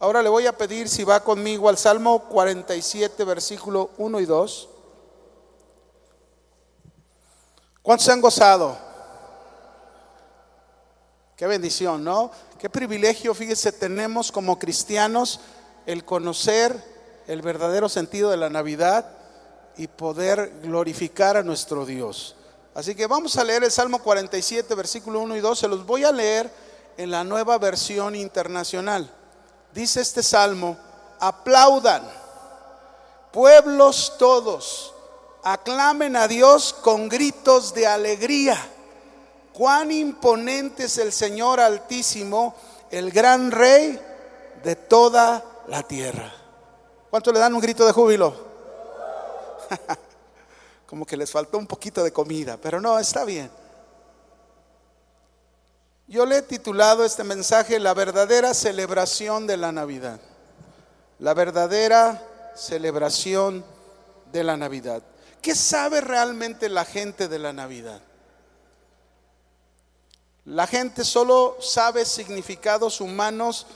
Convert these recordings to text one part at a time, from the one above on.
Ahora le voy a pedir si va conmigo al Salmo 47, versículo 1 y 2. ¿Cuántos se han gozado? Qué bendición, ¿no? Qué privilegio, fíjese, tenemos como cristianos el conocer el verdadero sentido de la Navidad y poder glorificar a nuestro Dios. Así que vamos a leer el Salmo 47, versículo 1 y 2. Se los voy a leer en la nueva versión internacional. Dice este salmo, aplaudan, pueblos todos, aclamen a Dios con gritos de alegría. Cuán imponente es el Señor Altísimo, el gran Rey de toda la tierra. ¿Cuánto le dan un grito de júbilo? Como que les faltó un poquito de comida, pero no, está bien. Yo le he titulado este mensaje La verdadera celebración de la Navidad. La verdadera celebración de la Navidad. ¿Qué sabe realmente la gente de la Navidad? La gente solo sabe significados humanos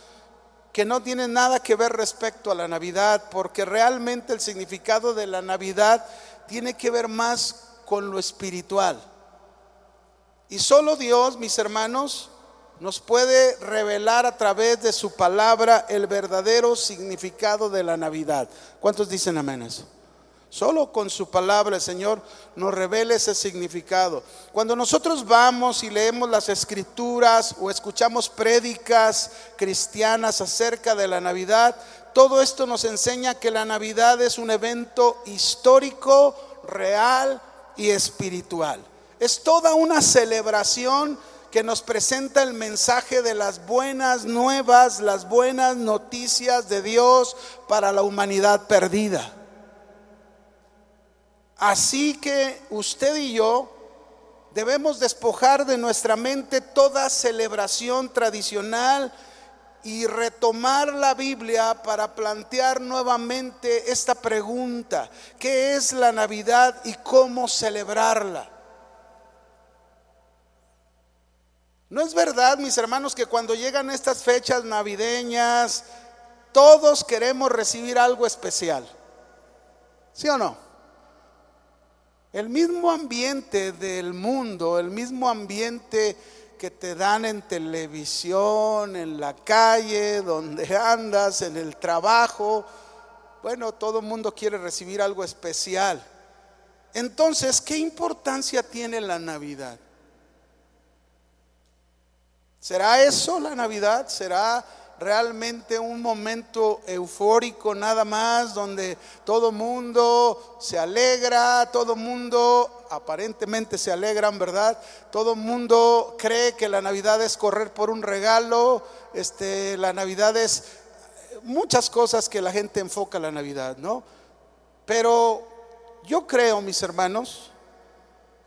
que no tienen nada que ver respecto a la Navidad, porque realmente el significado de la Navidad tiene que ver más con lo espiritual. Y solo Dios, mis hermanos, nos puede revelar a través de su palabra el verdadero significado de la Navidad. ¿Cuántos dicen amén? Solo con su palabra el Señor nos revela ese significado. Cuando nosotros vamos y leemos las escrituras o escuchamos prédicas cristianas acerca de la Navidad, todo esto nos enseña que la Navidad es un evento histórico, real y espiritual. Es toda una celebración que nos presenta el mensaje de las buenas nuevas, las buenas noticias de Dios para la humanidad perdida. Así que usted y yo debemos despojar de nuestra mente toda celebración tradicional y retomar la Biblia para plantear nuevamente esta pregunta, ¿qué es la Navidad y cómo celebrarla? ¿No es verdad, mis hermanos, que cuando llegan estas fechas navideñas, todos queremos recibir algo especial? ¿Sí o no? El mismo ambiente del mundo, el mismo ambiente que te dan en televisión, en la calle, donde andas, en el trabajo. Bueno, todo el mundo quiere recibir algo especial. Entonces, ¿qué importancia tiene la Navidad? ¿Será eso la Navidad? ¿Será realmente un momento eufórico nada más, donde todo mundo se alegra, todo mundo aparentemente se alegran, ¿verdad? Todo mundo cree que la Navidad es correr por un regalo, este, la Navidad es muchas cosas que la gente enfoca la Navidad, ¿no? Pero yo creo, mis hermanos,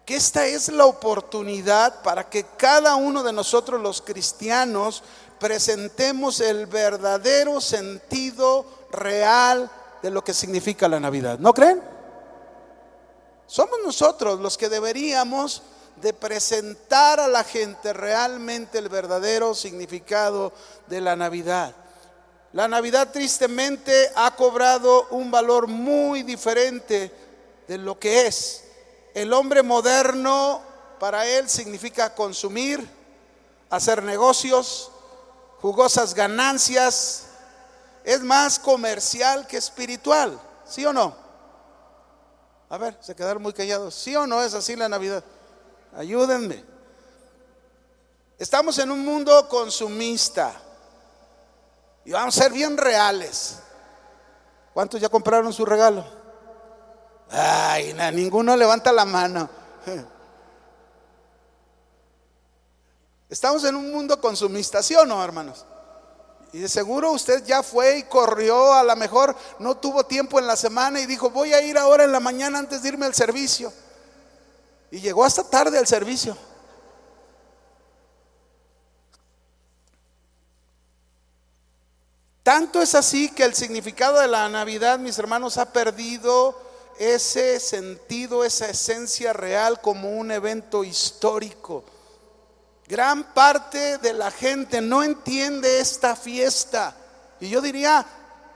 que esta es la oportunidad para que cada uno de nosotros los cristianos presentemos el verdadero sentido real de lo que significa la Navidad. ¿No creen? Somos nosotros los que deberíamos de presentar a la gente realmente el verdadero significado de la Navidad. La Navidad tristemente ha cobrado un valor muy diferente de lo que es. El hombre moderno para él significa consumir, hacer negocios, jugosas ganancias, es más comercial que espiritual, ¿sí o no? A ver, se quedaron muy callados, ¿sí o no es así la Navidad? Ayúdenme. Estamos en un mundo consumista y vamos a ser bien reales. ¿Cuántos ya compraron su regalo? Ay, ninguno levanta la mano. Estamos en un mundo consumista, ¿sí o no, hermanos? Y de seguro usted ya fue y corrió, a lo mejor no tuvo tiempo en la semana y dijo, voy a ir ahora en la mañana antes de irme al servicio. Y llegó hasta tarde al servicio. Tanto es así que el significado de la Navidad, mis hermanos, ha perdido ese sentido, esa esencia real como un evento histórico Gran parte de la gente no entiende esta fiesta. y yo diría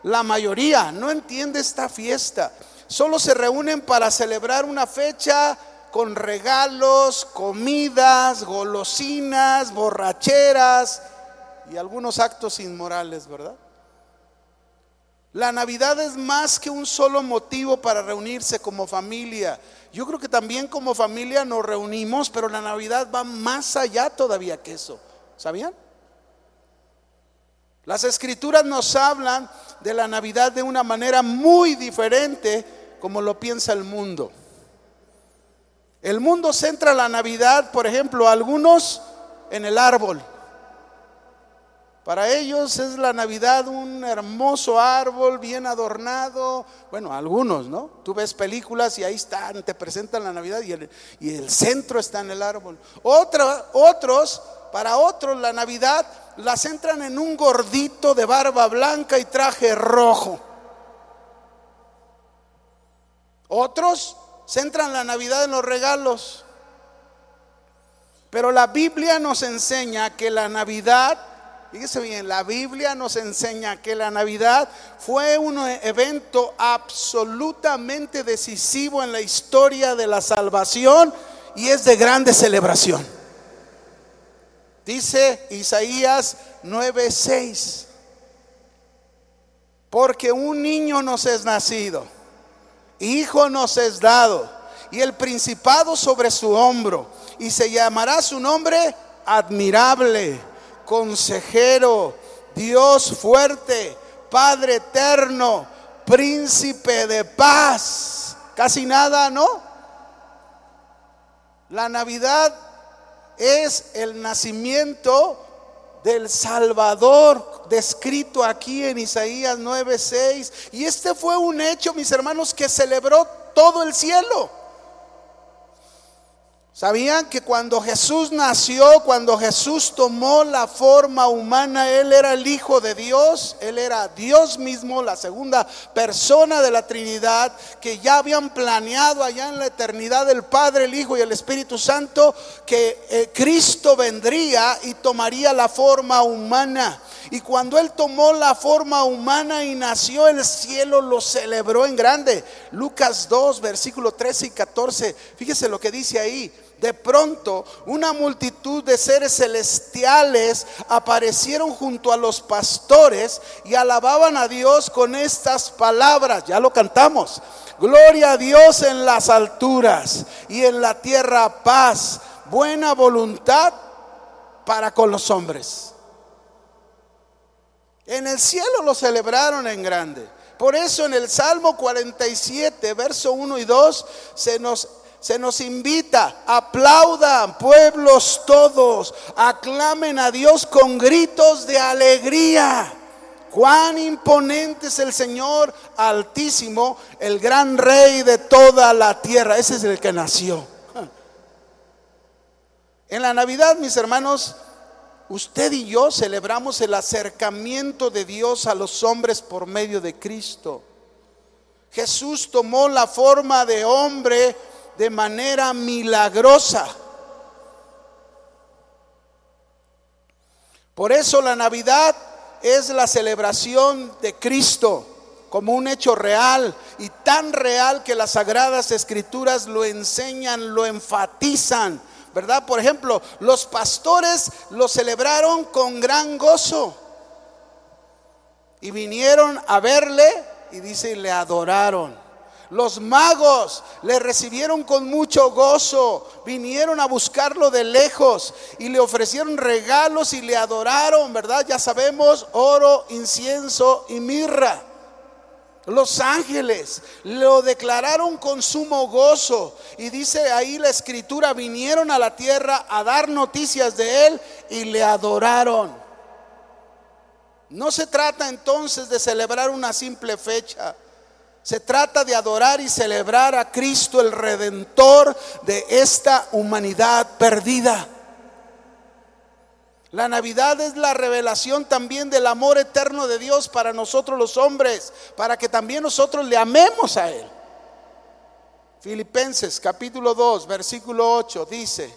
la mayoría, no entiende esta fiesta. Solo se reúnen para celebrar una fecha con regalos, comidas, golosinas, borracheras y algunos actos inmorales, ¿verdad? La Navidad es más que un solo motivo para reunirse como familia. Yo creo que también como familia nos reunimos, pero la Navidad va más allá todavía que eso. ¿Sabían? Las escrituras nos hablan de la Navidad de una manera muy diferente como lo piensa el mundo. El mundo centra la Navidad, por ejemplo, algunos en el árbol. Para ellos es la Navidad un hermoso árbol bien adornado. Bueno, algunos, ¿no? Tú ves películas y ahí están, te presentan la Navidad y el, y el centro está en el árbol. otros, para otros, la Navidad la centran en un gordito de barba blanca y traje rojo. Otros centran la Navidad en los regalos. Pero la Biblia nos enseña que la Navidad, fíjese bien, la Biblia nos enseña que la Navidad fue un evento absolutamente decisivo en la historia de la salvación y es de grande celebración. Dice Isaías 9:6, porque un niño nos es nacido hijo nos es dado, y el principado sobre su hombro, y se llamará su nombre admirable, consejero, Dios fuerte, Padre eterno, príncipe de paz. Casi nada, ¿no? La Navidad es el nacimiento del Salvador descrito aquí en Isaías 9:6. Y este fue un hecho, mis hermanos, que celebró todo el cielo. ¿Sabían que cuando Jesús nació, cuando Jesús tomó la forma humana, Él era el Hijo de Dios, Él era Dios mismo, la segunda persona de la Trinidad, que ya habían planeado allá en la eternidad el Padre, el Hijo y el Espíritu Santo, que eh, Cristo vendría y tomaría la forma humana. Y cuando Él tomó la forma humana y nació, el cielo lo celebró en grande. Lucas 2, versículo 13 y 14, fíjese lo que dice ahí de pronto una multitud de seres celestiales aparecieron junto a los pastores y alababan a Dios con estas palabras. Ya lo cantamos. Gloria a Dios en las alturas y en la tierra paz, buena voluntad para con los hombres. En el cielo lo celebraron en grande. Por eso en el Salmo 47, verso 1 y 2, se nos se nos invita, aplaudan pueblos todos, aclamen a Dios con gritos de alegría. Cuán imponente es el Señor altísimo, el gran rey de toda la tierra. Ese es el que nació. En la Navidad, mis hermanos, usted y yo celebramos el acercamiento de Dios a los hombres por medio de Cristo. Jesús tomó la forma de hombre de manera milagrosa. Por eso la Navidad es la celebración de Cristo como un hecho real y tan real que las sagradas escrituras lo enseñan, lo enfatizan, ¿verdad? Por ejemplo, los pastores lo celebraron con gran gozo y vinieron a verle y dice, le adoraron. Los magos le recibieron con mucho gozo, vinieron a buscarlo de lejos y le ofrecieron regalos y le adoraron, ¿verdad? Ya sabemos, oro, incienso y mirra. Los ángeles lo declararon con sumo gozo. Y dice ahí la escritura, vinieron a la tierra a dar noticias de él y le adoraron. No se trata entonces de celebrar una simple fecha. Se trata de adorar y celebrar a Cristo, el redentor de esta humanidad perdida. La Navidad es la revelación también del amor eterno de Dios para nosotros los hombres, para que también nosotros le amemos a Él. Filipenses capítulo 2, versículo 8 dice,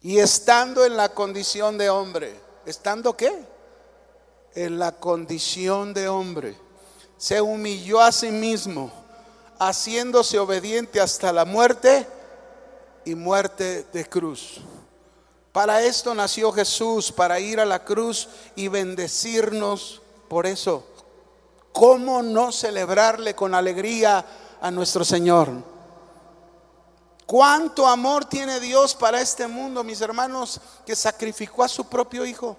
Y estando en la condición de hombre, ¿estando qué? En la condición de hombre, se humilló a sí mismo, haciéndose obediente hasta la muerte y muerte de cruz. Para esto nació Jesús, para ir a la cruz y bendecirnos por eso. ¿Cómo no celebrarle con alegría a nuestro Señor? ¿Cuánto amor tiene Dios para este mundo, mis hermanos, que sacrificó a su propio Hijo?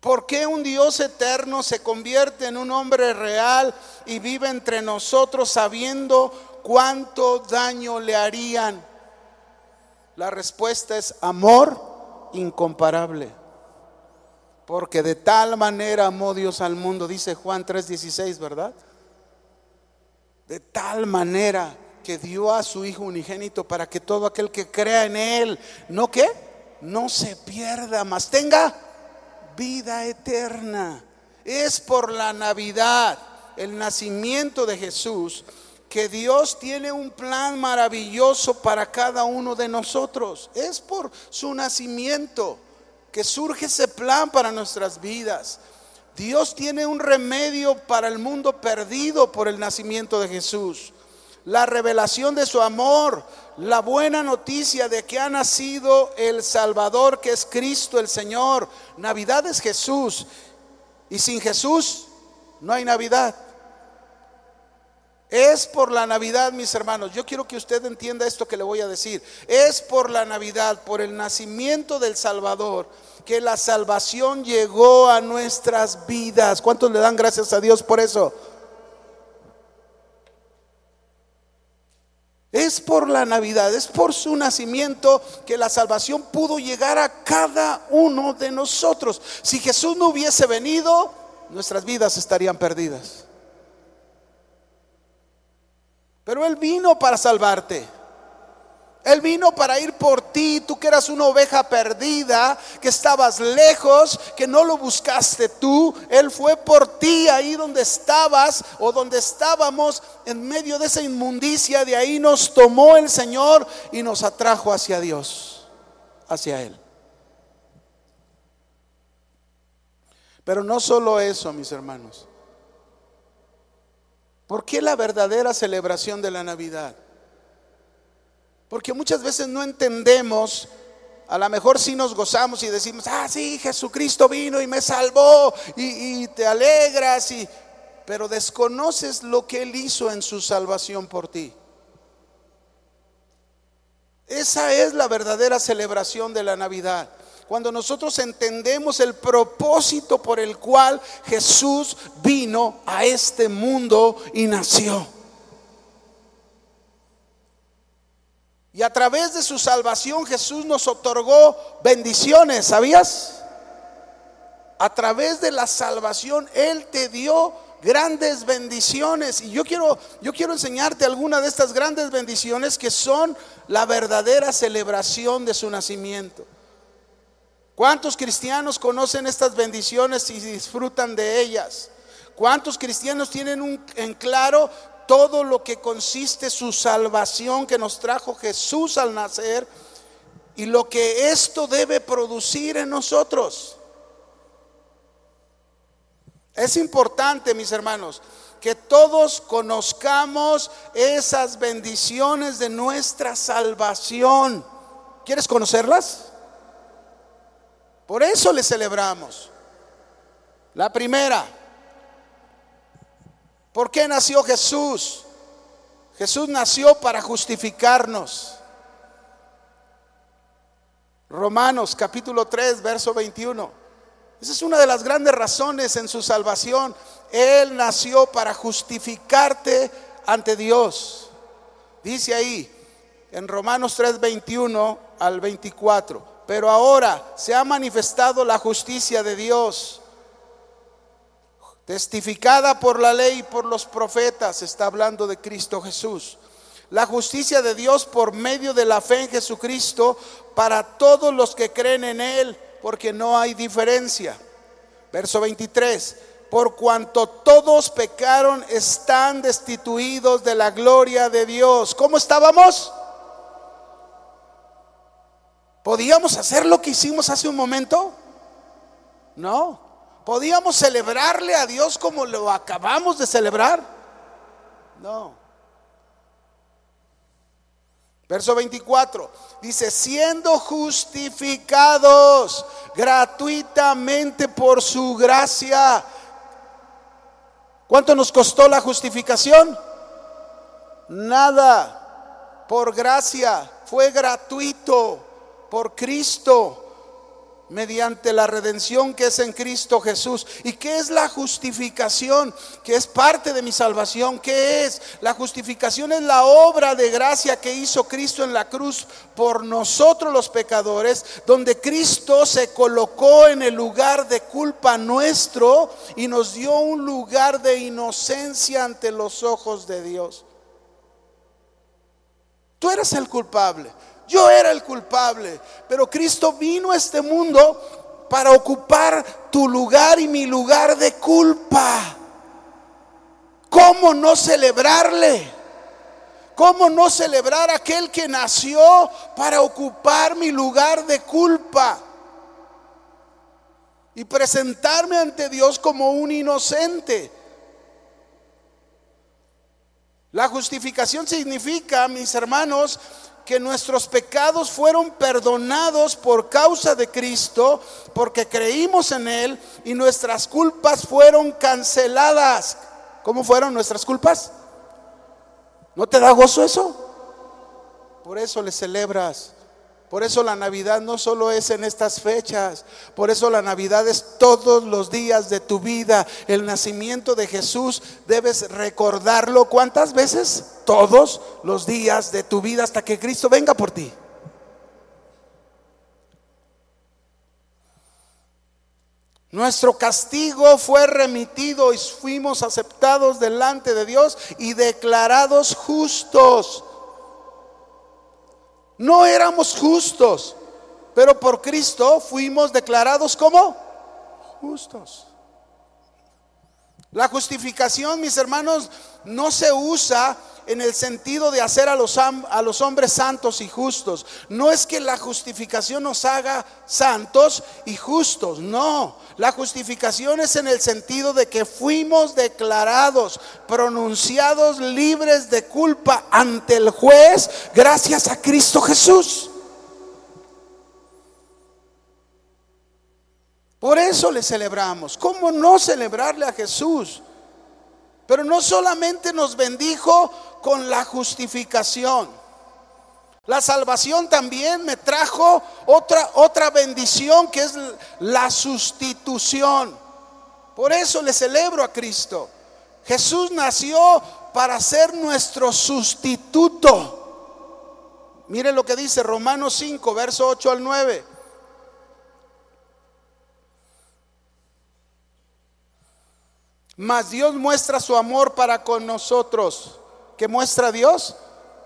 ¿Por qué un Dios eterno se convierte en un hombre real y vive entre nosotros sabiendo cuánto daño le harían? La respuesta es amor incomparable. Porque de tal manera amó Dios al mundo, dice Juan 3:16, ¿verdad? De tal manera que dio a su Hijo unigénito para que todo aquel que crea en Él, ¿no qué? No se pierda, mas tenga vida eterna. Es por la Navidad, el nacimiento de Jesús, que Dios tiene un plan maravilloso para cada uno de nosotros. Es por su nacimiento que surge ese plan para nuestras vidas. Dios tiene un remedio para el mundo perdido por el nacimiento de Jesús. La revelación de su amor, la buena noticia de que ha nacido el Salvador, que es Cristo el Señor. Navidad es Jesús. Y sin Jesús no hay Navidad. Es por la Navidad, mis hermanos. Yo quiero que usted entienda esto que le voy a decir. Es por la Navidad, por el nacimiento del Salvador que la salvación llegó a nuestras vidas. ¿Cuántos le dan gracias a Dios por eso? Es por la Navidad, es por su nacimiento que la salvación pudo llegar a cada uno de nosotros. Si Jesús no hubiese venido, nuestras vidas estarían perdidas. Pero Él vino para salvarte. Él vino para ir por ti, tú que eras una oveja perdida, que estabas lejos, que no lo buscaste tú. Él fue por ti ahí donde estabas o donde estábamos en medio de esa inmundicia. De ahí nos tomó el Señor y nos atrajo hacia Dios, hacia Él. Pero no solo eso, mis hermanos. ¿Por qué la verdadera celebración de la Navidad? Porque muchas veces no entendemos, a lo mejor sí nos gozamos y decimos, ah, sí, Jesucristo vino y me salvó y, te alegras, y, pero desconoces lo que Él hizo en su salvación por ti. Esa es la verdadera celebración de la Navidad. Cuando nosotros entendemos el propósito por el cual Jesús vino a este mundo y nació. Y a través de su salvación Jesús nos otorgó bendiciones, ¿sabías? A través de la salvación Él te dio grandes bendiciones. Y yo quiero, yo quiero enseñarte alguna de estas grandes bendiciones que son la verdadera celebración de su nacimiento. ¿Cuántos cristianos conocen estas bendiciones y disfrutan de ellas? ¿Cuántos cristianos tienen un, en claro todo lo que consiste su salvación que nos trajo Jesús al nacer y lo que esto debe producir en nosotros. Es importante, mis hermanos, que todos conozcamos esas bendiciones de nuestra salvación. ¿Quieres conocerlas? Por eso le celebramos. La primera, ¿Por qué nació Jesús? Jesús nació para justificarnos. Romanos capítulo 3, verso 21. Esa es una de las grandes razones en su salvación. Él nació para justificarte ante Dios. Dice ahí en Romanos 3, 21 al 24. Pero ahora se ha manifestado la justicia de Dios testificada por la ley y por los profetas, está hablando de Cristo Jesús. La justicia de Dios por medio de la fe en Jesucristo para todos los que creen en Él, porque no hay diferencia. Verso 23, por cuanto todos pecaron, están destituidos de la gloria de Dios. ¿Cómo estábamos? ¿Podíamos hacer lo que hicimos hace un momento? No. ¿Podíamos celebrarle a Dios como lo acabamos de celebrar? No. Verso 24 dice, siendo justificados gratuitamente por su gracia. ¿Cuánto nos costó la justificación? Nada. Por gracia. Fue gratuito por Cristo mediante la redención que es en Cristo Jesús. ¿Y qué es la justificación? Que es parte de mi salvación. ¿Qué es? La justificación es la obra de gracia que hizo Cristo en la cruz por nosotros los pecadores, donde Cristo se colocó en el lugar de culpa nuestro y nos dio un lugar de inocencia ante los ojos de Dios. Tú eres el culpable. Yo era el culpable, pero Cristo vino a este mundo para ocupar tu lugar y mi lugar de culpa. ¿Cómo no celebrarle? ¿Cómo no celebrar aquel que nació para ocupar mi lugar de culpa? Y presentarme ante Dios como un inocente. La justificación significa, mis hermanos, que nuestros pecados fueron perdonados por causa de Cristo, porque creímos en Él y nuestras culpas fueron canceladas. ¿Cómo fueron nuestras culpas? ¿No te da gozo eso? Por eso le celebras. Por eso la Navidad no solo es en estas fechas, por eso la Navidad es todos los días de tu vida. El nacimiento de Jesús debes recordarlo cuántas veces? Todos los días de tu vida hasta que Cristo venga por ti. Nuestro castigo fue remitido y fuimos aceptados delante de Dios y declarados justos. No éramos justos, pero por Cristo fuimos declarados como justos. La justificación, mis hermanos, no se usa en el sentido de hacer a los, a los hombres santos y justos. No es que la justificación nos haga santos y justos, no. La justificación es en el sentido de que fuimos declarados, pronunciados libres de culpa ante el juez gracias a Cristo Jesús. Por eso le celebramos. ¿Cómo no celebrarle a Jesús? Pero no solamente nos bendijo con la justificación. La salvación también me trajo otra, otra bendición que es la sustitución. Por eso le celebro a Cristo. Jesús nació para ser nuestro sustituto. Mire lo que dice Romanos 5, verso 8 al 9. Mas Dios muestra su amor para con nosotros. ¿Qué muestra Dios?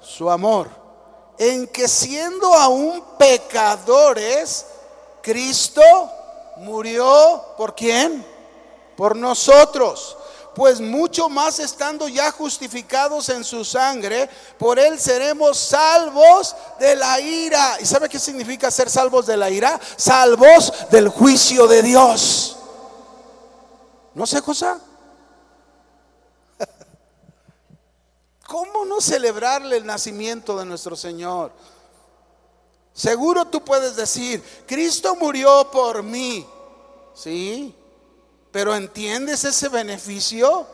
Su amor. En que siendo aún pecadores, Cristo murió por quién? Por nosotros. Pues mucho más estando ya justificados en su sangre, por él seremos salvos de la ira. ¿Y sabe qué significa ser salvos de la ira? Salvos del juicio de Dios. ¿No sé, José? ¿Cómo no celebrarle el nacimiento de nuestro Señor? Seguro tú puedes decir, Cristo murió por mí. Sí, pero ¿entiendes ese beneficio?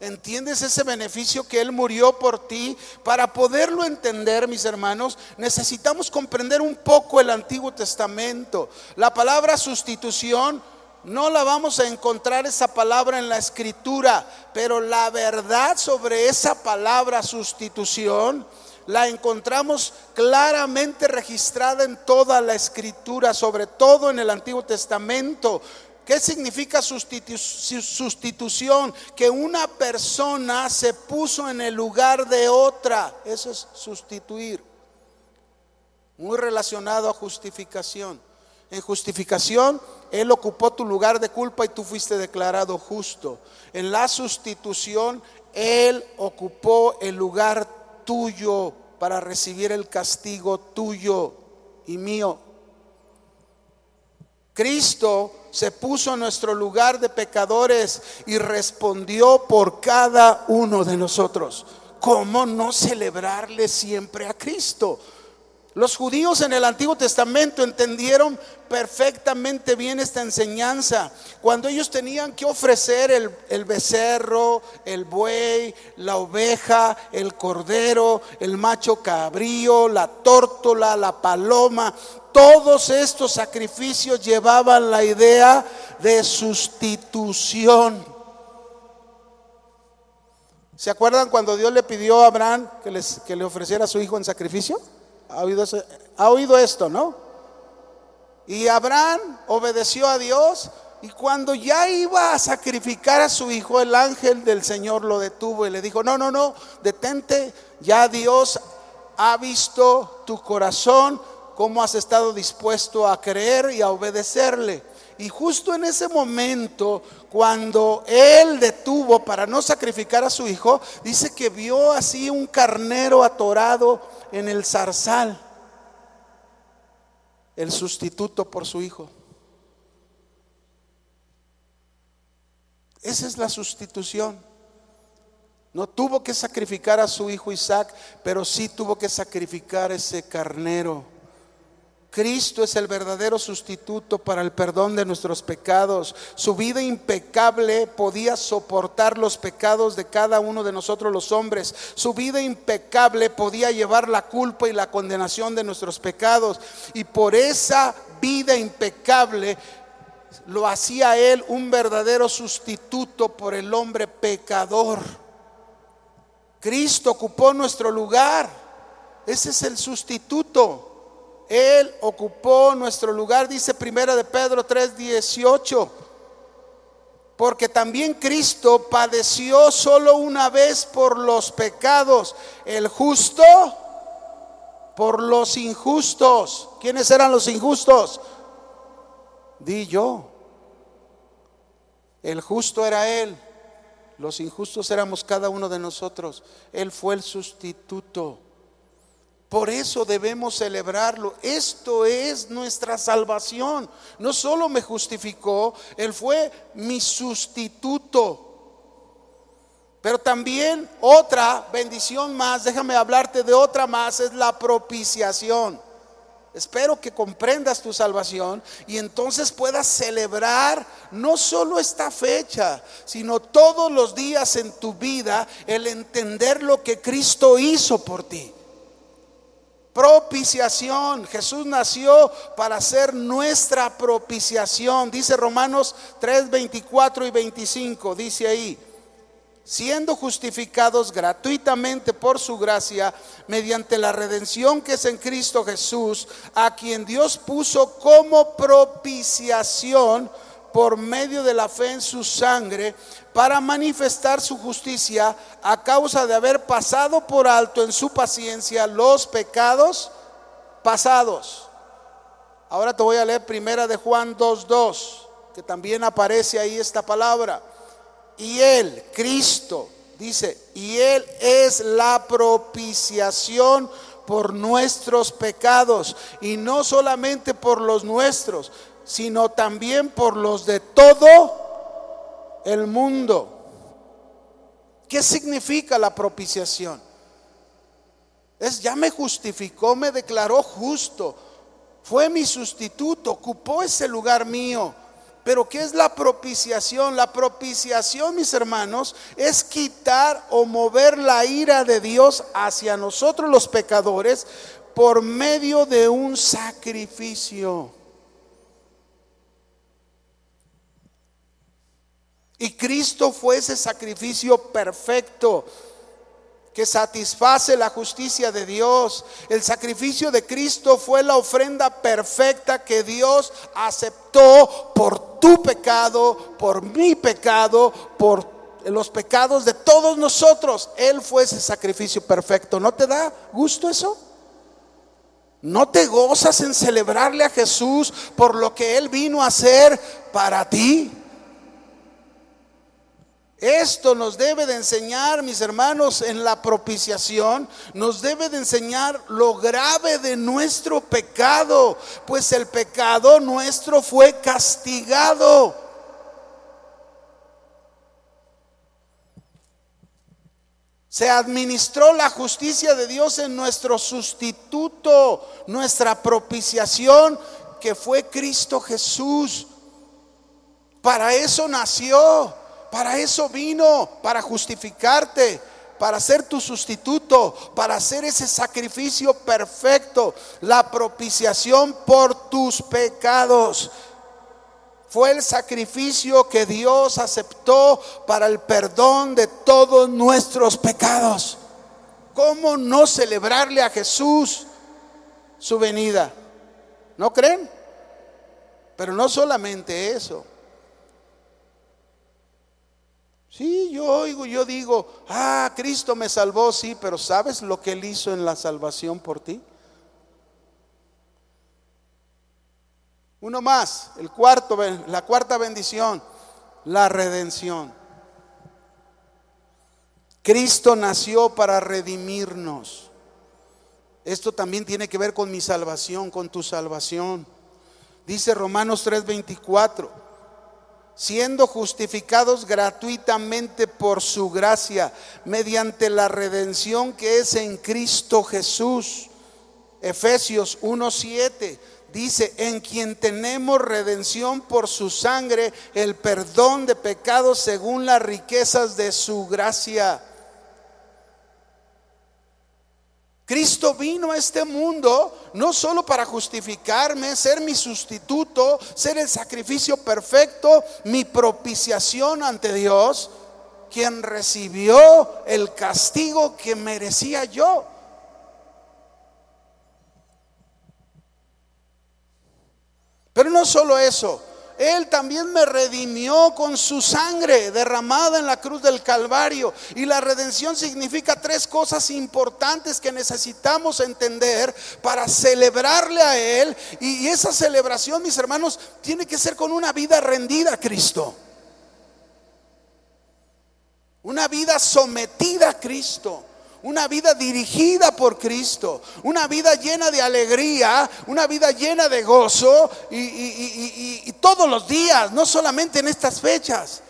¿Entiendes ese beneficio que Él murió por ti? Para poderlo entender, mis hermanos, necesitamos comprender un poco el Antiguo Testamento. La palabra sustitución no la vamos a encontrar esa palabra en la escritura, pero la verdad sobre esa palabra sustitución la encontramos claramente registrada en toda la escritura, sobre todo en el Antiguo Testamento. ¿Qué significa sustitución? Que una persona se puso en el lugar de otra. Eso es sustituir. Muy relacionado a justificación. En justificación, Él ocupó tu lugar de culpa y tú fuiste declarado justo. En la sustitución, Él ocupó el lugar tuyo para recibir el castigo tuyo. y mío. Cristo se puso en nuestro lugar de pecadores y respondió por cada uno de nosotros. ¿Cómo no celebrarle siempre a Cristo? Los judíos en el Antiguo Testamento entendieron perfectamente bien esta enseñanza. Cuando ellos tenían que ofrecer el, becerro, el buey, la oveja, el cordero, el macho cabrío, la tórtola, la paloma, todos estos sacrificios llevaban la idea de sustitución. ¿Se acuerdan cuando Dios le pidió a Abraham que, les, que le ofreciera a su hijo en sacrificio? ¿Ha oído, esto, no? Y Abraham obedeció a Dios y cuando ya iba a sacrificar a su hijo, el ángel del Señor lo detuvo y le dijo, no, no, no, detente, ya Dios ha visto tu corazón, cómo has estado dispuesto a creer y a obedecerle. Y justo en ese momento, cuando él detuvo para no sacrificar a su hijo, dice que vio así un carnero atorado en el zarzal, el sustituto por su hijo. Esa es la sustitución. No tuvo que sacrificar a su hijo Isaac, pero sí tuvo que sacrificar ese carnero Cristo es el verdadero sustituto para el perdón de nuestros pecados. Su vida impecable podía soportar los pecados de cada uno de nosotros los hombres. Su vida impecable podía llevar la culpa y la condenación de nuestros pecados. Y por esa vida impecable lo hacía Él un verdadero sustituto por el hombre pecador. Cristo ocupó nuestro lugar. Ese es el sustituto. Él ocupó nuestro lugar, dice primera de Pedro 3:18. Porque también Cristo padeció solo una vez por los pecados, el justo por los injustos. ¿Quiénes eran los injustos? Di yo. El justo era Él, los injustos éramos cada uno de nosotros. Él fue el sustituto. Por eso debemos celebrarlo. Esto es nuestra salvación. No solo me justificó, Él fue mi sustituto. Pero también otra bendición más, déjame hablarte de otra más, es la propiciación. Espero que comprendas tu salvación y entonces puedas celebrar no solo esta fecha, sino todos los días en tu vida el entender lo que Cristo hizo por ti propiciación. Jesús nació para ser nuestra propiciación. Dice Romanos 3, 24 y 25. Dice ahí, siendo justificados gratuitamente por su gracia, mediante la redención que es en Cristo Jesús, a quien Dios puso como propiciación por medio de la fe en su sangre, para manifestar su justicia a causa de haber pasado por alto en su paciencia los pecados pasados. Ahora te voy a leer primera de Juan 2.2, que también aparece ahí esta palabra. Y Él, Cristo, dice, y Él es la propiciación por nuestros pecados, y no solamente por los nuestros, sino también por los de todo el mundo. ¿Qué significa la propiciación? Es ya me justificó, me declaró justo, fue mi sustituto, ocupó ese lugar mío. Pero ¿qué es la propiciación? La propiciación, mis hermanos, es quitar o mover la ira de Dios hacia nosotros los pecadores por medio de un sacrificio. Y Cristo fue ese sacrificio perfecto que satisface la justicia de Dios. El sacrificio de Cristo fue la ofrenda perfecta que Dios aceptó por tu pecado, por mi pecado, por los pecados de todos nosotros. Él fue ese sacrificio perfecto. ¿No te da gusto eso? ¿No te gozas en celebrarle a Jesús por lo que Él vino a hacer para ti? Esto nos debe de enseñar, mis hermanos, en la propiciación, nos debe de enseñar lo grave de nuestro pecado, pues el pecado nuestro fue castigado. Se administró la justicia de Dios en nuestro sustituto, nuestra propiciación, que fue Cristo Jesús. Para eso nació, para eso vino, para justificarte, para ser tu sustituto, para hacer ese sacrificio perfecto, la propiciación por tus pecados. Fue el sacrificio que Dios aceptó para el perdón de todos nuestros pecados. ¿Cómo no celebrarle a Jesús su venida? ¿No creen? Pero no solamente eso. Sí, yo oigo, yo digo, ah, Cristo me salvó, sí, pero ¿sabes lo que Él hizo en la salvación por ti? Uno más, el cuarto, la cuarta bendición, la redención. Cristo nació para redimirnos. Esto también tiene que ver con mi salvación, con tu salvación. Dice Romanos 3:24, siendo justificados gratuitamente por su gracia, mediante la redención que es en Cristo Jesús. Efesios 1:7 dice, en quien tenemos redención por su sangre, el perdón de pecados según las riquezas de su gracia. Cristo vino a este mundo no solo para justificarme, ser mi sustituto, ser el sacrificio perfecto, mi propiciación ante Dios, quien recibió el castigo que merecía yo. Pero no solo eso, Él también me redimió con su sangre derramada en la cruz del Calvario. Y la redención significa tres cosas importantes que necesitamos entender para celebrarle a Él. Y esa celebración, mis hermanos, tiene que ser con una vida rendida a Cristo. Una vida sometida a Cristo una vida dirigida por Cristo, una vida llena de alegría, una vida llena de gozo y, todos los días, no solamente en estas fechas.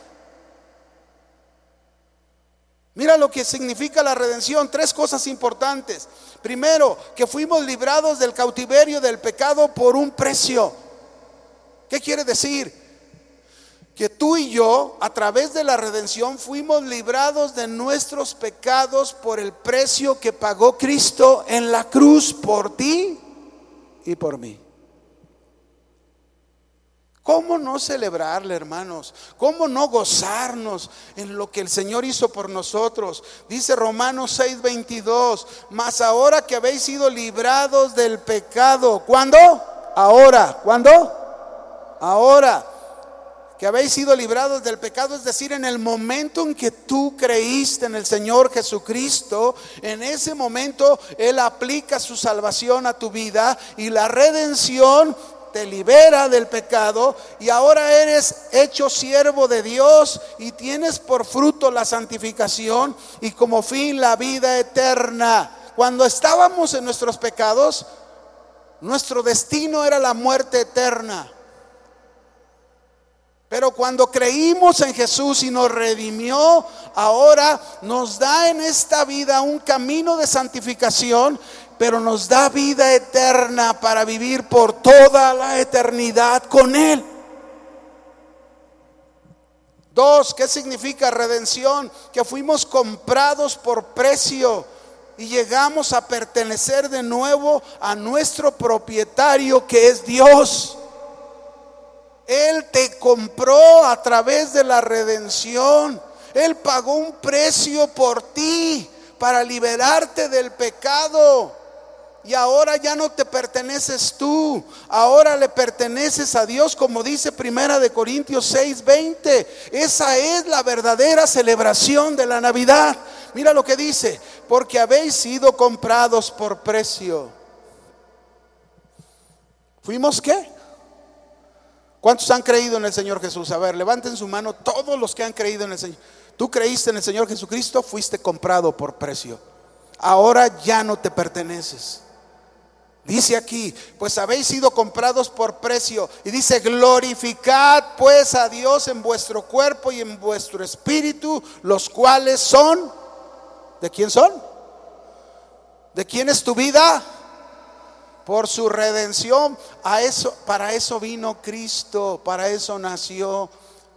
Mira lo que significa la redención, tres cosas importantes. Primero, que fuimos librados del cautiverio del pecado por un precio. ¿Qué quiere decir? Que tú y yo, a través de la redención, fuimos librados de nuestros pecados por el precio que pagó Cristo en la cruz por ti y por mí. ¿Cómo no celebrarle, hermanos? ¿Cómo no gozarnos en lo que el Señor hizo por nosotros? Dice Romanos 6:22, mas ahora que habéis sido librados del pecado, ¿cuándo? Ahora, ¿cuándo? Ahora que habéis sido librados del pecado, es decir, en el momento en que tú creíste en el Señor Jesucristo, en ese momento Él aplica su salvación a tu vida y la redención te libera del pecado y ahora eres hecho siervo de Dios y tienes por fruto la santificación y como fin la vida eterna. Cuando estábamos en nuestros pecados, nuestro destino era la muerte eterna. Pero cuando creímos en Jesús y nos redimió, ahora nos da en esta vida un camino de santificación, pero nos da vida eterna para vivir por toda la eternidad con Él. Dos, ¿qué significa redención? Que fuimos comprados por precio y llegamos a pertenecer de nuevo a nuestro propietario que es Dios. Él te compró a través de la redención. Él pagó un precio por ti para liberarte del pecado. Y ahora ya no te perteneces tú, ahora le perteneces a Dios, como dice Primera de Corintios 6:20. Esa es la verdadera celebración de la Navidad. Mira lo que dice, porque habéis sido comprados por precio. ¿Fuimos qué? ¿Cuántos han creído en el Señor Jesús? A ver, levanten su mano todos los que han creído en el Señor. Tú creíste en el Señor Jesucristo, fuiste comprado por precio. Ahora ya no te perteneces. Dice aquí, pues habéis sido comprados por precio. Y dice, glorificad pues a Dios en vuestro cuerpo y en vuestro espíritu, los cuales son, ¿de quién son? ¿De quién es tu vida? Por su redención. Para eso vino Cristo, para eso nació.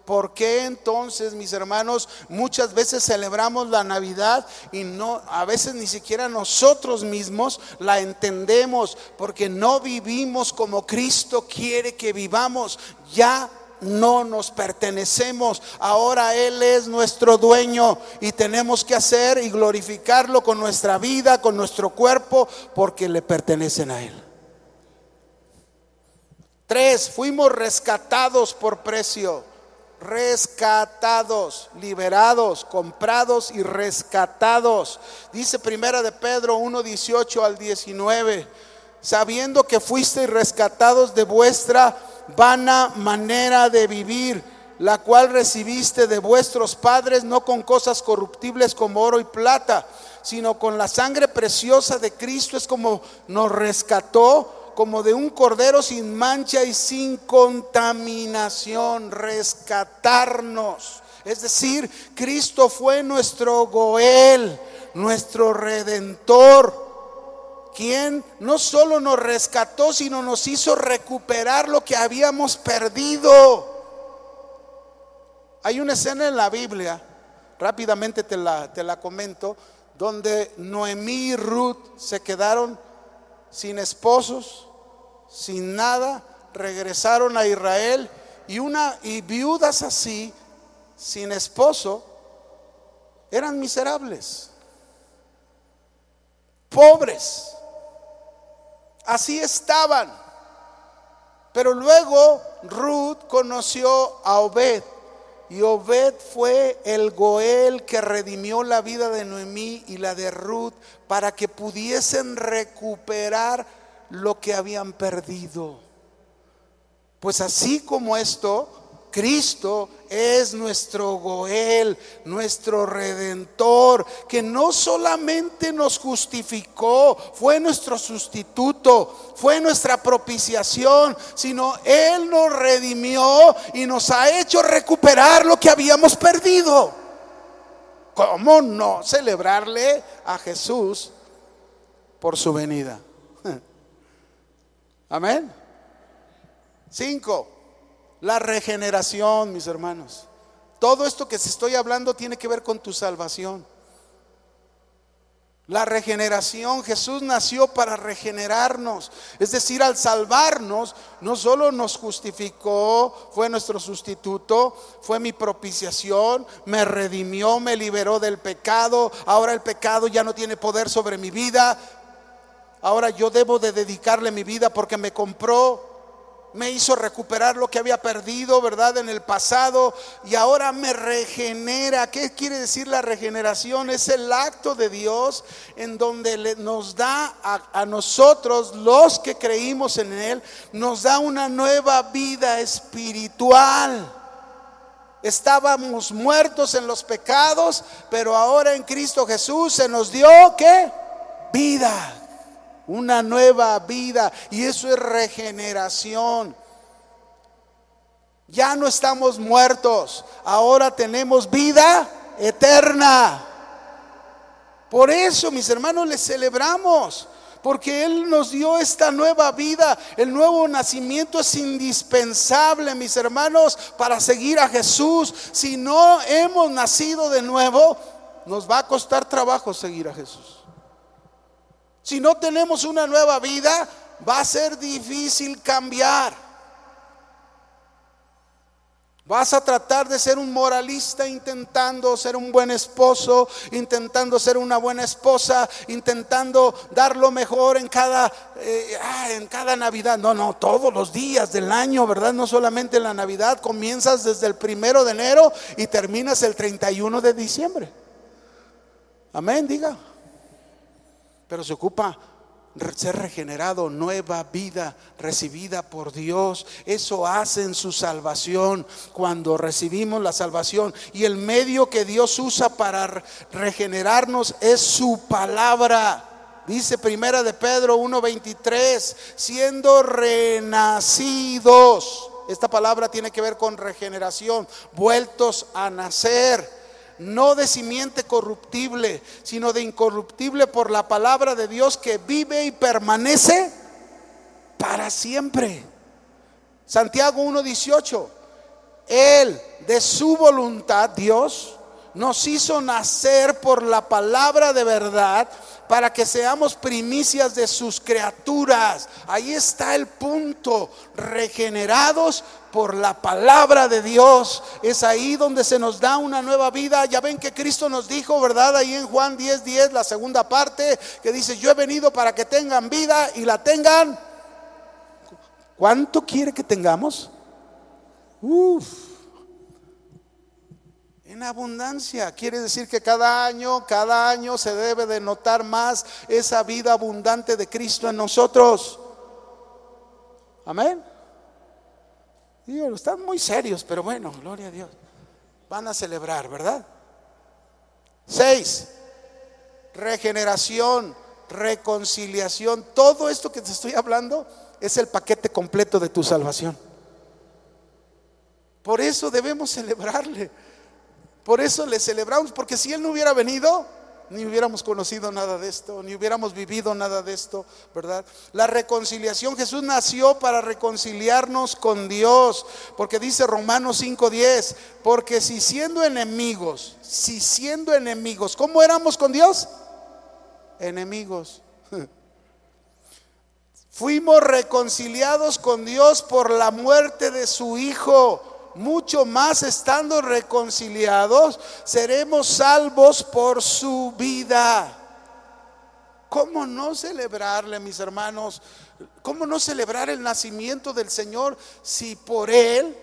¿Por qué entonces, mis hermanos, muchas veces celebramos la Navidad y no, a veces ni siquiera nosotros mismos la entendemos porque no vivimos como Cristo quiere que vivamos? Ya no nos pertenecemos. Ahora Él es nuestro dueño y tenemos que hacer y glorificarlo con nuestra vida, con nuestro cuerpo, porque le pertenecen a Él. Tres, fuimos rescatados por precio rescatados, liberados, comprados y rescatados. Dice primera de Pedro 1, 18 al 19, sabiendo que fuisteis rescatados de vuestra vana manera de vivir, la cual recibiste de vuestros padres, no con cosas corruptibles como oro y plata, sino con la sangre preciosa de Cristo, es como nos rescató como de un cordero sin mancha y sin contaminación, rescatarnos. Es decir, Cristo fue nuestro Goel, nuestro redentor, quien no solo nos rescató, sino nos hizo recuperar lo que habíamos perdido. Hay una escena en la Biblia, rápidamente te la, te la comento, donde Noemí y Ruth se quedaron sin esposos, sin nada, regresaron a Israel y una y viudas así, sin esposo, eran miserables, pobres. Así estaban. Pero luego Ruth conoció a Obed y Obed fue el Goel que redimió la vida de Noemí y la de Ruth para que pudiesen recuperar lo que habían perdido. Pues así como esto, Cristo es nuestro Goel, nuestro redentor, que no solamente nos justificó, fue nuestro sustituto, fue nuestra propiciación, sino Él nos redimió y nos ha hecho recuperar lo que habíamos perdido. ¿Cómo no celebrarle a Jesús por su venida? Amén. Cinco, la regeneración, mis hermanos. Todo esto que se estoy hablando tiene que ver con tu salvación. La regeneración, Jesús nació para regenerarnos. Es decir, al salvarnos, no solo nos justificó, fue nuestro sustituto, fue mi propiciación, me redimió, me liberó del pecado. Ahora el pecado ya no tiene poder sobre mi vida. Ahora yo debo de dedicarle mi vida porque me compró, me hizo recuperar lo que había perdido, ¿verdad? En el pasado y ahora me regenera. ¿Qué quiere decir la regeneración? Es el acto de Dios en donde nos da a, nosotros, los que creímos en Él, nos da una nueva vida espiritual. Estábamos muertos en los pecados, pero ahora en Cristo Jesús se nos dio ¿qué? Vida una nueva vida y eso es regeneración. Ya no estamos muertos, ahora tenemos vida eterna. Por eso, mis hermanos, les celebramos, porque Él nos dio esta nueva vida. El nuevo nacimiento es indispensable, mis hermanos, para seguir a Jesús. Si no hemos nacido de nuevo, nos va a costar trabajo seguir a Jesús. Si no tenemos una nueva vida, va a ser difícil cambiar. Vas a tratar de ser un moralista intentando ser un buen esposo, intentando ser una buena esposa, intentando dar lo mejor en cada, eh, ah, en cada Navidad. No, no, todos los días del año, ¿verdad? No solamente en la Navidad. Comienzas desde el primero de enero y terminas el 31 de diciembre. Amén, diga pero se ocupa ser regenerado, nueva vida recibida por Dios. Eso hace en su salvación cuando recibimos la salvación. Y el medio que Dios usa para regenerarnos es su palabra. Dice primera de Pedro 1:23, siendo renacidos. Esta palabra tiene que ver con regeneración, vueltos a nacer no de simiente corruptible, sino de incorruptible por la palabra de Dios que vive y permanece para siempre. Santiago 1.18, Él de su voluntad, Dios, nos hizo nacer por la palabra de verdad para que seamos primicias de sus criaturas. Ahí está el punto, regenerados por la palabra de Dios. Es ahí donde se nos da una nueva vida. Ya ven que Cristo nos dijo, ¿verdad? Ahí en Juan 10:10, 10, la segunda parte, que dice, yo he venido para que tengan vida y la tengan. ¿Cuánto quiere que tengamos? Uf en abundancia. Quiere decir que cada año, cada año se debe de notar más esa vida abundante de Cristo en nosotros. Amén. Están muy serios, pero bueno, gloria a Dios. Van a celebrar, ¿verdad? Seis, regeneración, reconciliación. Todo esto que te estoy hablando es el paquete completo de tu salvación. Por eso debemos celebrarle. Por eso le celebramos, porque si Él no hubiera venido, ni hubiéramos conocido nada de esto, ni hubiéramos vivido nada de esto, ¿verdad? La reconciliación, Jesús nació para reconciliarnos con Dios, porque dice Romanos 5:10, porque si siendo enemigos, si siendo enemigos, ¿cómo éramos con Dios? Enemigos. Fuimos reconciliados con Dios por la muerte de su Hijo mucho más estando reconciliados, seremos salvos por su vida. ¿Cómo no celebrarle, mis hermanos? ¿Cómo no celebrar el nacimiento del Señor si por Él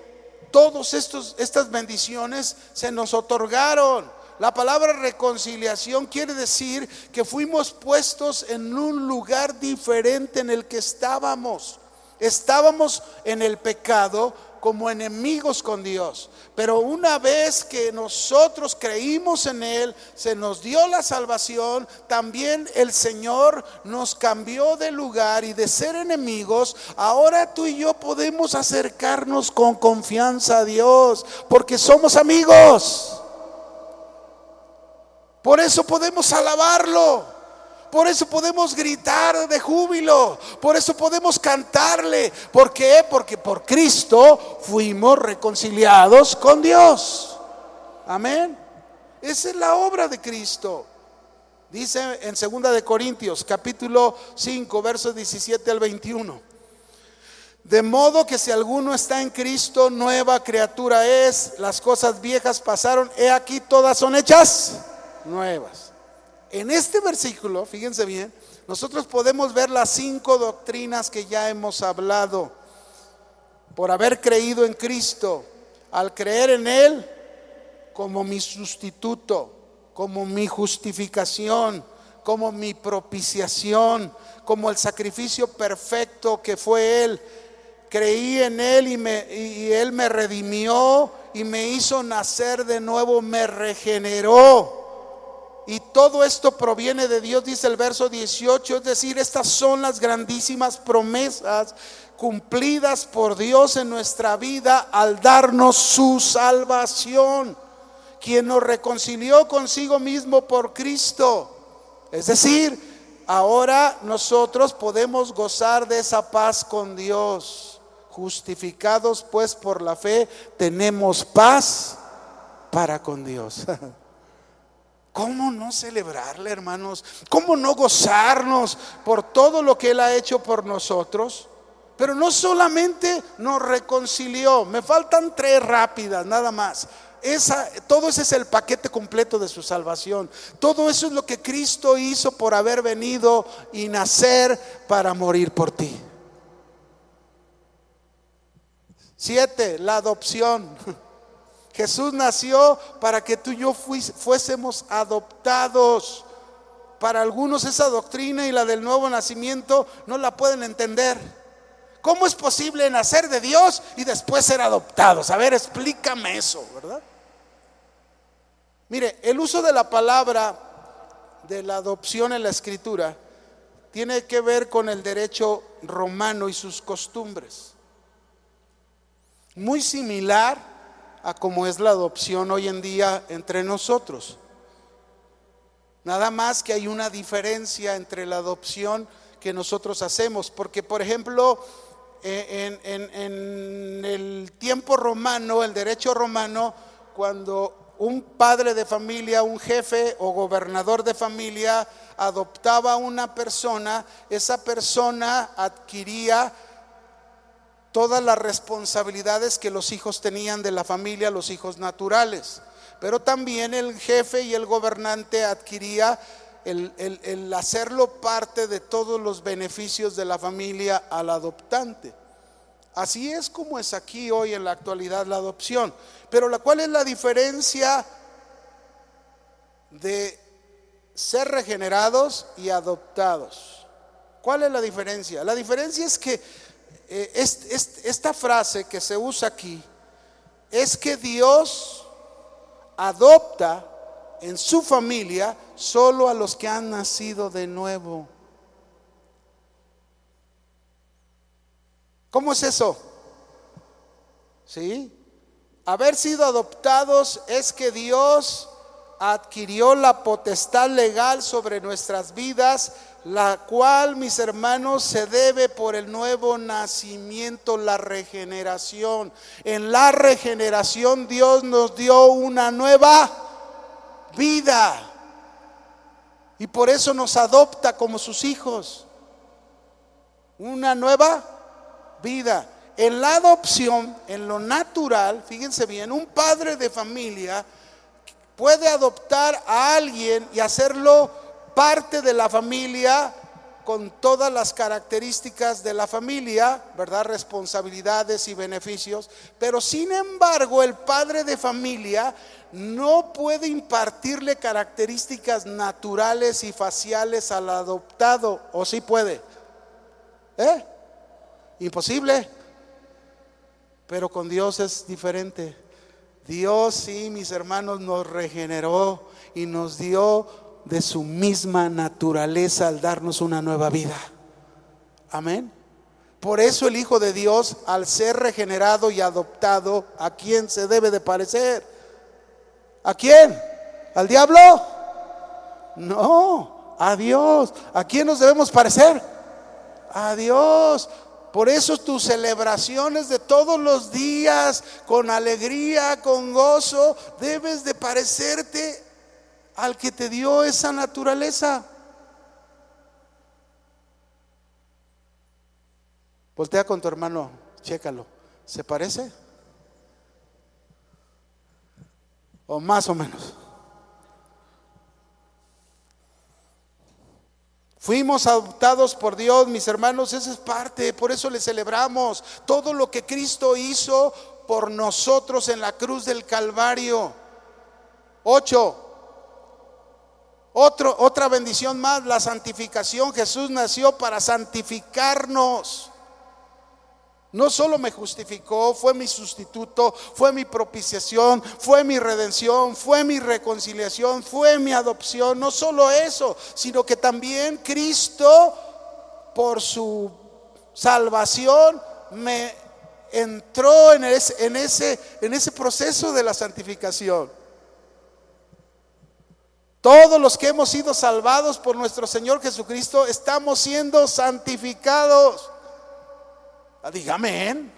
todas estas bendiciones se nos otorgaron? La palabra reconciliación quiere decir que fuimos puestos en un lugar diferente en el que estábamos. Estábamos en el pecado, como enemigos con Dios. Pero una vez que nosotros creímos en Él, se nos dio la salvación, también el Señor nos cambió de lugar y de ser enemigos, ahora tú y yo podemos acercarnos con confianza a Dios, porque somos amigos. Por eso podemos alabarlo. Por eso podemos gritar de júbilo. Por eso podemos cantarle. ¿Por qué? Porque por Cristo fuimos reconciliados con Dios. Amén. Esa es la obra de Cristo. Dice en segunda de Corintios, capítulo 5, versos 17 al 21. De modo que si alguno está en Cristo, nueva criatura es, las cosas viejas pasaron, he aquí todas son hechas nuevas. En este versículo, fíjense bien, nosotros podemos ver las cinco doctrinas que ya hemos hablado. Por haber creído en Cristo, al creer en Él como mi sustituto, como mi justificación, como mi propiciación, como el sacrificio perfecto que fue Él. Creí en Él y, me, y Él me redimió y me hizo nacer de nuevo, me regeneró y todo esto proviene de Dios, dice el verso 18, es decir, estas son las grandísimas promesas cumplidas por Dios en nuestra vida al darnos su salvación, quien nos reconcilió consigo mismo por Cristo. Es decir, ahora nosotros podemos gozar de esa paz con Dios. Justificados pues por la fe, tenemos paz para con Dios. ¿Cómo no celebrarle, hermanos? ¿Cómo no gozarnos por todo lo que Él ha hecho por nosotros? Pero no solamente nos reconcilió, me faltan tres rápidas, nada más. Esa, todo ese es el paquete completo de su salvación. Todo eso es lo que Cristo hizo por haber venido y nacer para morir por ti. Siete, la adopción. Jesús nació para que tú y yo fuésemos adoptados para algunos esa doctrina y la del nuevo nacimiento no la pueden entender. ¿Cómo es posible nacer de Dios y después ser adoptados? A ver, explícame eso, ¿verdad? Mire, el uso de la palabra de la adopción en la escritura tiene que ver con el derecho romano y sus costumbres. Muy similar a como es la adopción hoy en día entre nosotros. Nada más que hay una diferencia entre la adopción que nosotros hacemos, porque por ejemplo, eh, en, el tiempo romano, el derecho romano, cuando un padre de familia, un jefe o gobernador de familia adoptaba a una persona, esa persona adquiría todas las responsabilidades que los hijos tenían de la familia, los hijos naturales pero también el jefe y el gobernante adquiría el, hacerlo parte de todos los beneficios de la familia al adoptante. Así es como es aquí hoy en la actualidad la adopción. Pero la cual es la diferencia de ser regenerados y adoptados. ¿Cuál es la diferencia? La diferencia es que eh, esta frase que se usa aquí es que Dios adopta en su familia solo a los que han nacido de nuevo. ¿Cómo es eso? ¿Sí? Haber sido adoptados es que Dios adquirió la potestad legal sobre nuestras vidas la cual, mis hermanos, se debe por el nuevo nacimiento, la regeneración. En la regeneración Dios nos dio una nueva vida. Y por eso nos adopta como sus hijos. Una nueva vida. En la adopción, en lo natural, fíjense bien, un padre de familia puede adoptar a alguien y hacerlo parte de la familia con todas las características de la familia, ¿verdad? Responsabilidades y beneficios. Pero sin embargo, el padre de familia no puede impartirle características naturales y faciales al adoptado, o sí puede. ¿Eh? Imposible. Pero con Dios es diferente. Dios, sí, mis hermanos, nos regeneró y nos dio de su misma naturaleza al darnos una nueva vida. Amén. Por eso el Hijo de Dios, al ser regenerado y adoptado, ¿a quién se debe de parecer? ¿A quién? ¿Al diablo? No, a Dios. ¿A quién nos debemos parecer? A Dios. Por eso tus celebraciones de todos los días, con alegría, con gozo, debes de parecerte al que te dio esa naturaleza. Voltea con tu hermano, chécalo. ¿Se parece? O más o menos. Fuimos adoptados por Dios, mis hermanos, esa es parte, por eso le celebramos todo lo que Cristo hizo por nosotros en la cruz del Calvario. Ocho, otra bendición más, la santificación. Jesús nació para santificarnos. No solo me justificó, fue mi sustituto, fue mi propiciación, fue mi redención, fue mi reconciliación, fue mi adopción. No solo eso, sino que también Cristo, por su salvación, me entró en ese, en ese, en ese proceso de la santificación. Todos los que hemos sido salvados por nuestro Señor Jesucristo estamos siendo santificados. Ah, dígame.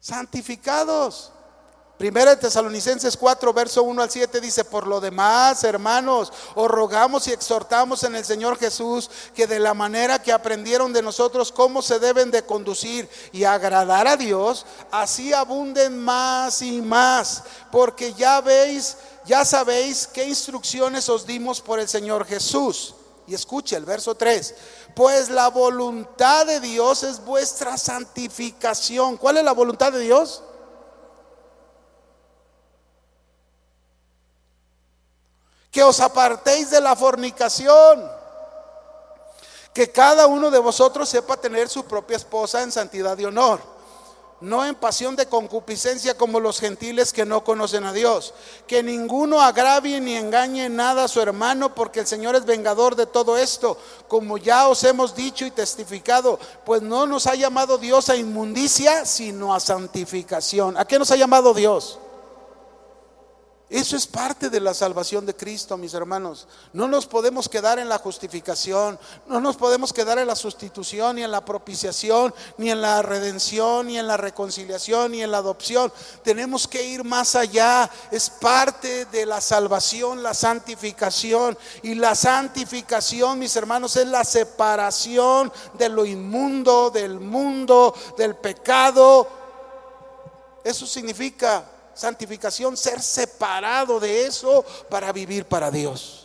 Santificados. Primera de Tesalonicenses 4, verso 1 al 7 dice, por lo demás, hermanos, os rogamos y exhortamos en el Señor Jesús que de la manera que aprendieron de nosotros cómo se deben de conducir y agradar a Dios, así abunden más y más, porque ya veis, ya sabéis qué instrucciones os dimos por el Señor Jesús. Y escuche el verso 3, pues la voluntad de Dios es vuestra santificación. ¿Cuál es la voluntad de Dios? Que os apartéis de la fornicación, que cada uno de vosotros sepa tener su propia esposa en santidad y honor no en pasión de concupiscencia como los gentiles que no conocen a Dios. Que ninguno agravie ni engañe nada a su hermano, porque el Señor es vengador de todo esto, como ya os hemos dicho y testificado, pues no nos ha llamado Dios a inmundicia, sino a santificación. ¿A qué nos ha llamado Dios? Eso es parte de la salvación de Cristo, mis hermanos. No nos podemos quedar en la justificación, no nos podemos quedar en la sustitución, ni en la propiciación, ni en la redención, ni en la reconciliación, ni en la adopción. Tenemos que ir más allá. Es parte de la salvación, la santificación. Y la santificación, mis hermanos, es la separación de lo inmundo, del mundo, del pecado. Eso significa santificación, ser separado de eso para vivir para Dios.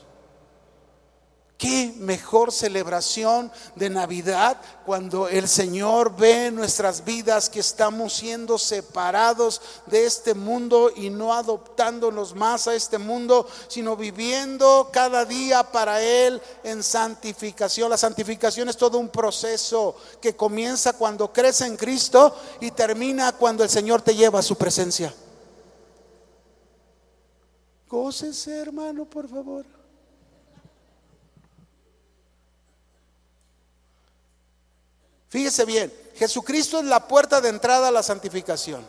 Qué mejor celebración de Navidad cuando el Señor ve en nuestras vidas que estamos siendo separados de este mundo y no adoptándonos más a este mundo, sino viviendo cada día para Él en santificación. La santificación es todo un proceso que comienza cuando crece en Cristo y termina cuando el Señor te lleva a su presencia. Gócese, hermano, por favor. Fíjese bien, Jesucristo es la puerta de entrada a la santificación.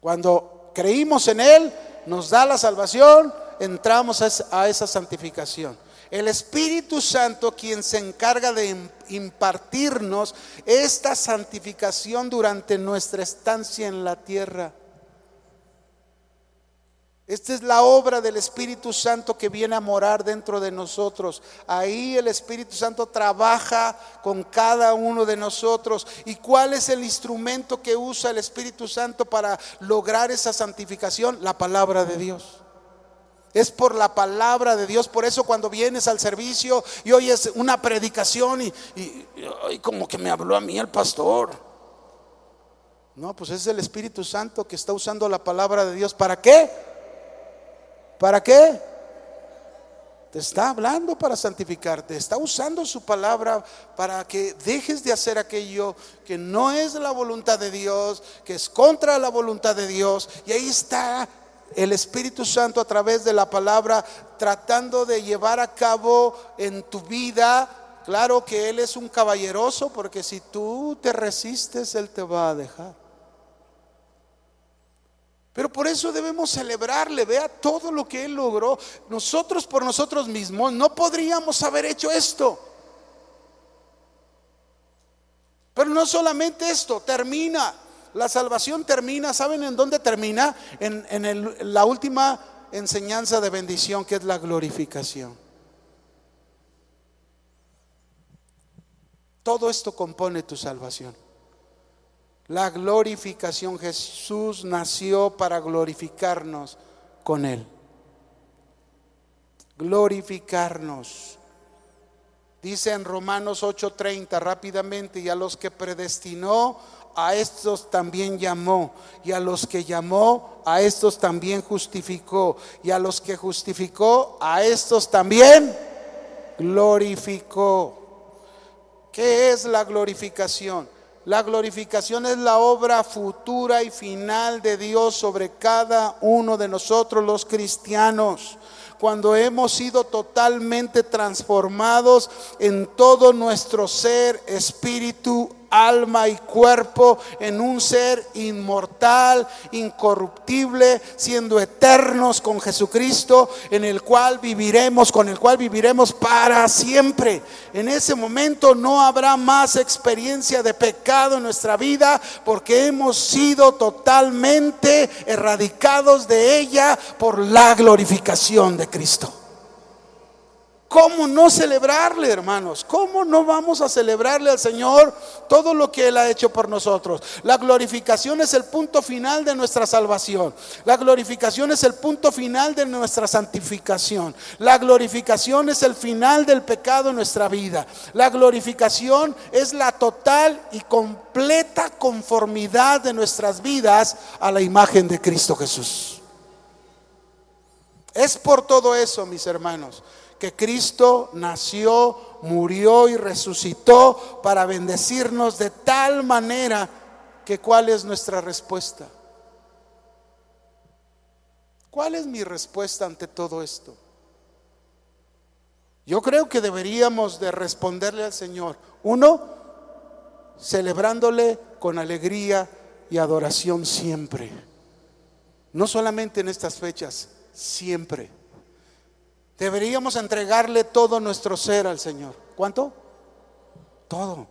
Cuando creímos en Él, nos da la salvación, entramos a esa santificación. El Espíritu Santo quien se encarga de impartirnos esta santificación durante nuestra estancia en la tierra. Esta es la obra del Espíritu Santo que viene a morar dentro de nosotros. Ahí el Espíritu Santo trabaja con cada uno de nosotros. ¿Y cuál es el instrumento que usa el Espíritu Santo para lograr esa santificación? La palabra de Dios. Es por la palabra de Dios. Por eso cuando vienes al servicio y oyes una predicación y, como que me habló a mí el pastor. No, pues es el Espíritu Santo que está usando la palabra de Dios. ¿Para qué? ¿Para qué? Te está hablando para santificarte, está usando su palabra para que dejes de hacer aquello que no es la voluntad de Dios, que es contra la voluntad de Dios. Y ahí está el Espíritu Santo a través de la palabra tratando de llevar a cabo en tu vida. Claro que Él es un caballeroso porque si tú te resistes, Él te va a dejar. Pero por eso debemos celebrarle, vea todo lo que Él logró. Nosotros por nosotros mismos no podríamos haber hecho esto. Pero no solamente esto, termina. La salvación termina, ¿saben en dónde termina? En, en la última enseñanza de bendición que es la glorificación. Todo esto compone tu salvación. La glorificación. Jesús nació para glorificarnos con Él. Glorificarnos. Dice en Romanos 8:30 rápidamente, y a los que predestinó, a estos también llamó, y a los que llamó, a estos también justificó, y a los que justificó, a estos también glorificó. ¿Qué es la glorificación? La glorificación es la obra futura y final de Dios sobre cada uno de nosotros los cristianos. Cuando hemos sido totalmente transformados en todo nuestro ser, espíritu, alma y cuerpo en un ser inmortal, incorruptible, siendo eternos con Jesucristo, en el cual viviremos, con el cual viviremos para siempre. En ese momento no habrá más experiencia de pecado en nuestra vida porque hemos sido totalmente erradicados de ella por la glorificación de Cristo. ¿Cómo no celebrarle, hermanos? ¿Cómo no vamos a celebrarle al Señor todo lo que Él ha hecho por nosotros? La glorificación es el punto final de nuestra salvación. La glorificación es el punto final de nuestra santificación. La glorificación es el final del pecado en nuestra vida. La glorificación es la total y completa conformidad de nuestras vidas a la imagen de Cristo Jesús. Es por todo eso, mis hermanos, que Cristo nació, murió y resucitó para bendecirnos de tal manera que cuál es nuestra respuesta. ¿Cuál es mi respuesta ante todo esto? Yo creo que deberíamos de responderle al Señor. Uno, celebrándole con alegría y adoración siempre. No solamente en estas fechas, siempre. Deberíamos entregarle todo nuestro ser al Señor. ¿Cuánto? Todo.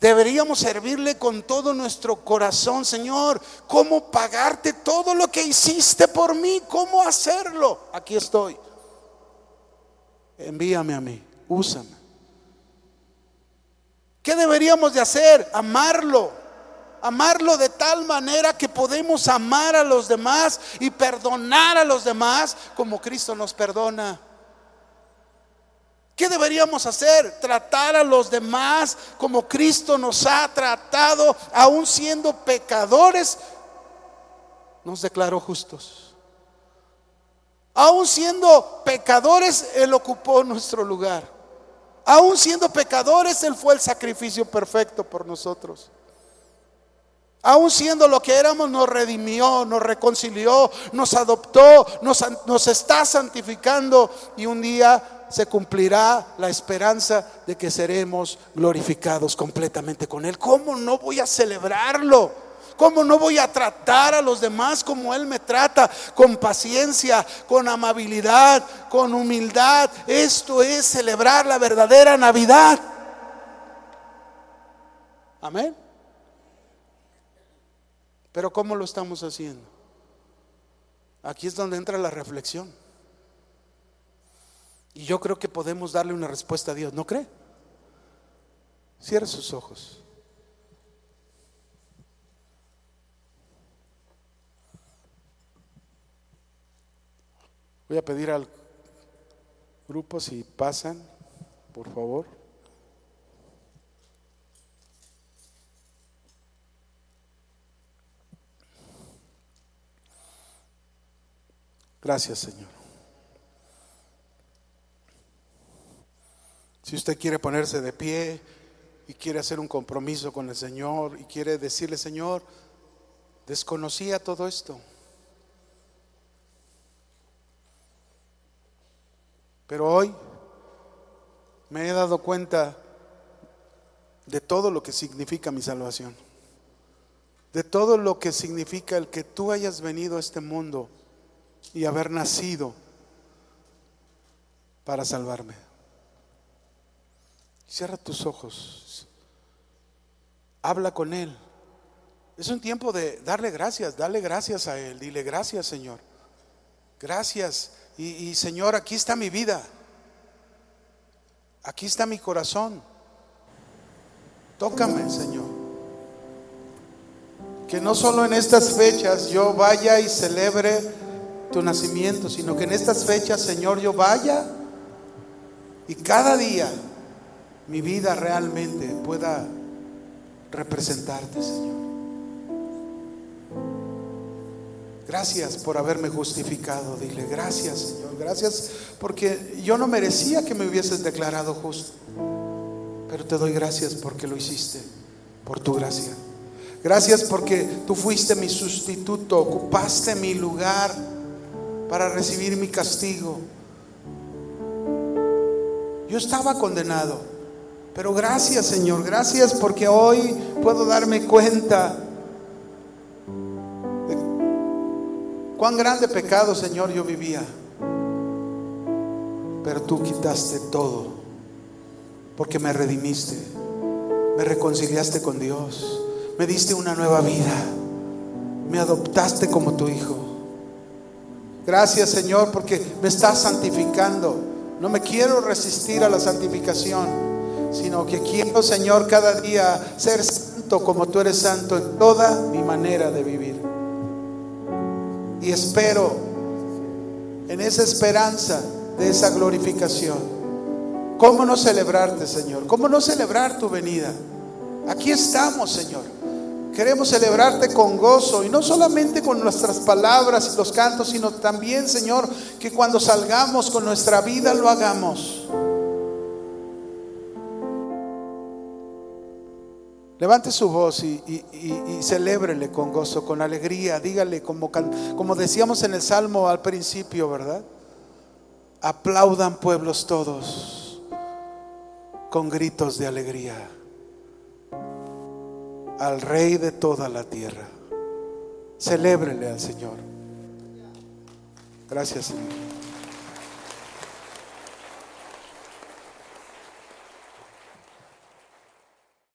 Deberíamos servirle con todo nuestro corazón, Señor. ¿Cómo pagarte todo lo que hiciste por mí? ¿Cómo hacerlo? Aquí estoy. Envíame a mí, úsame. ¿Qué deberíamos de hacer? Amarlo amarlo de tal manera que podemos amar a los demás y perdonar a los demás como Cristo nos perdona. ¿Qué deberíamos hacer? Tratar a los demás como Cristo nos ha tratado, aun siendo pecadores, nos declaró justos. Aun siendo pecadores, Él ocupó nuestro lugar. Aun siendo pecadores, Él fue el sacrificio perfecto por nosotros. Aún siendo lo que éramos, nos redimió, nos reconcilió, nos adoptó, nos, nos, está santificando y un día se cumplirá la esperanza de que seremos glorificados completamente con Él. ¿Cómo no voy a celebrarlo? ¿Cómo no voy a tratar a los demás como Él me trata? Con paciencia, con amabilidad, con humildad. Esto es celebrar la verdadera Navidad. Amén. Pero ¿cómo lo estamos haciendo? Aquí es donde entra la reflexión. Y yo creo que podemos darle una respuesta a Dios, ¿no cree? Cierre sus ojos. Voy a pedir al grupo si pasan, por favor. Gracias, Señor. Si usted quiere ponerse de pie y quiere hacer un compromiso con el Señor y quiere decirle, Señor, desconocía todo esto. Pero hoy me he dado cuenta de todo lo que significa mi salvación, de todo lo que significa el que tú hayas venido a este mundo y haber nacido para salvarme. Cierra tus ojos. Habla con Él. Es un tiempo de darle gracias, dale gracias a Él. Dile gracias, Señor. Gracias. Y, y, Señor, aquí está mi vida. Aquí está mi corazón. Tócame, Señor. Que no solo en estas fechas yo vaya y celebre tu nacimiento, sino que en estas fechas, Señor, yo vaya y cada día mi vida realmente pueda representarte, Señor. Gracias por haberme justificado. Dile, gracias, Señor. Gracias porque yo no merecía que me hubieses declarado justo. Pero te doy gracias porque lo hiciste, por tu gracia. Gracias porque tú fuiste mi sustituto, ocupaste mi lugar para recibir mi castigo. Yo estaba condenado, pero gracias Señor, gracias porque hoy puedo darme cuenta de cuán grande pecado Señor yo vivía. Pero tú quitaste todo, porque me redimiste, me reconciliaste con Dios, me diste una nueva vida, me adoptaste como tu hijo. Gracias Señor porque me estás santificando. No me quiero resistir a la santificación, sino que quiero Señor cada día ser santo como tú eres santo en toda mi manera de vivir. Y espero en esa esperanza de esa glorificación. ¿Cómo no celebrarte, Señor? ¿Cómo no celebrar tu venida? Aquí estamos, Señor. Queremos celebrarte con gozo y no solamente con nuestras palabras y los cantos, sino también, Señor, que cuando salgamos con nuestra vida lo hagamos. Levante su voz y, y, celébrele con gozo, con alegría. Dígale, como, como decíamos en el Salmo al principio, ¿verdad? Aplaudan pueblos todos con gritos de alegría al Rey de toda la tierra. Celébrele al Señor. Gracias, Señor.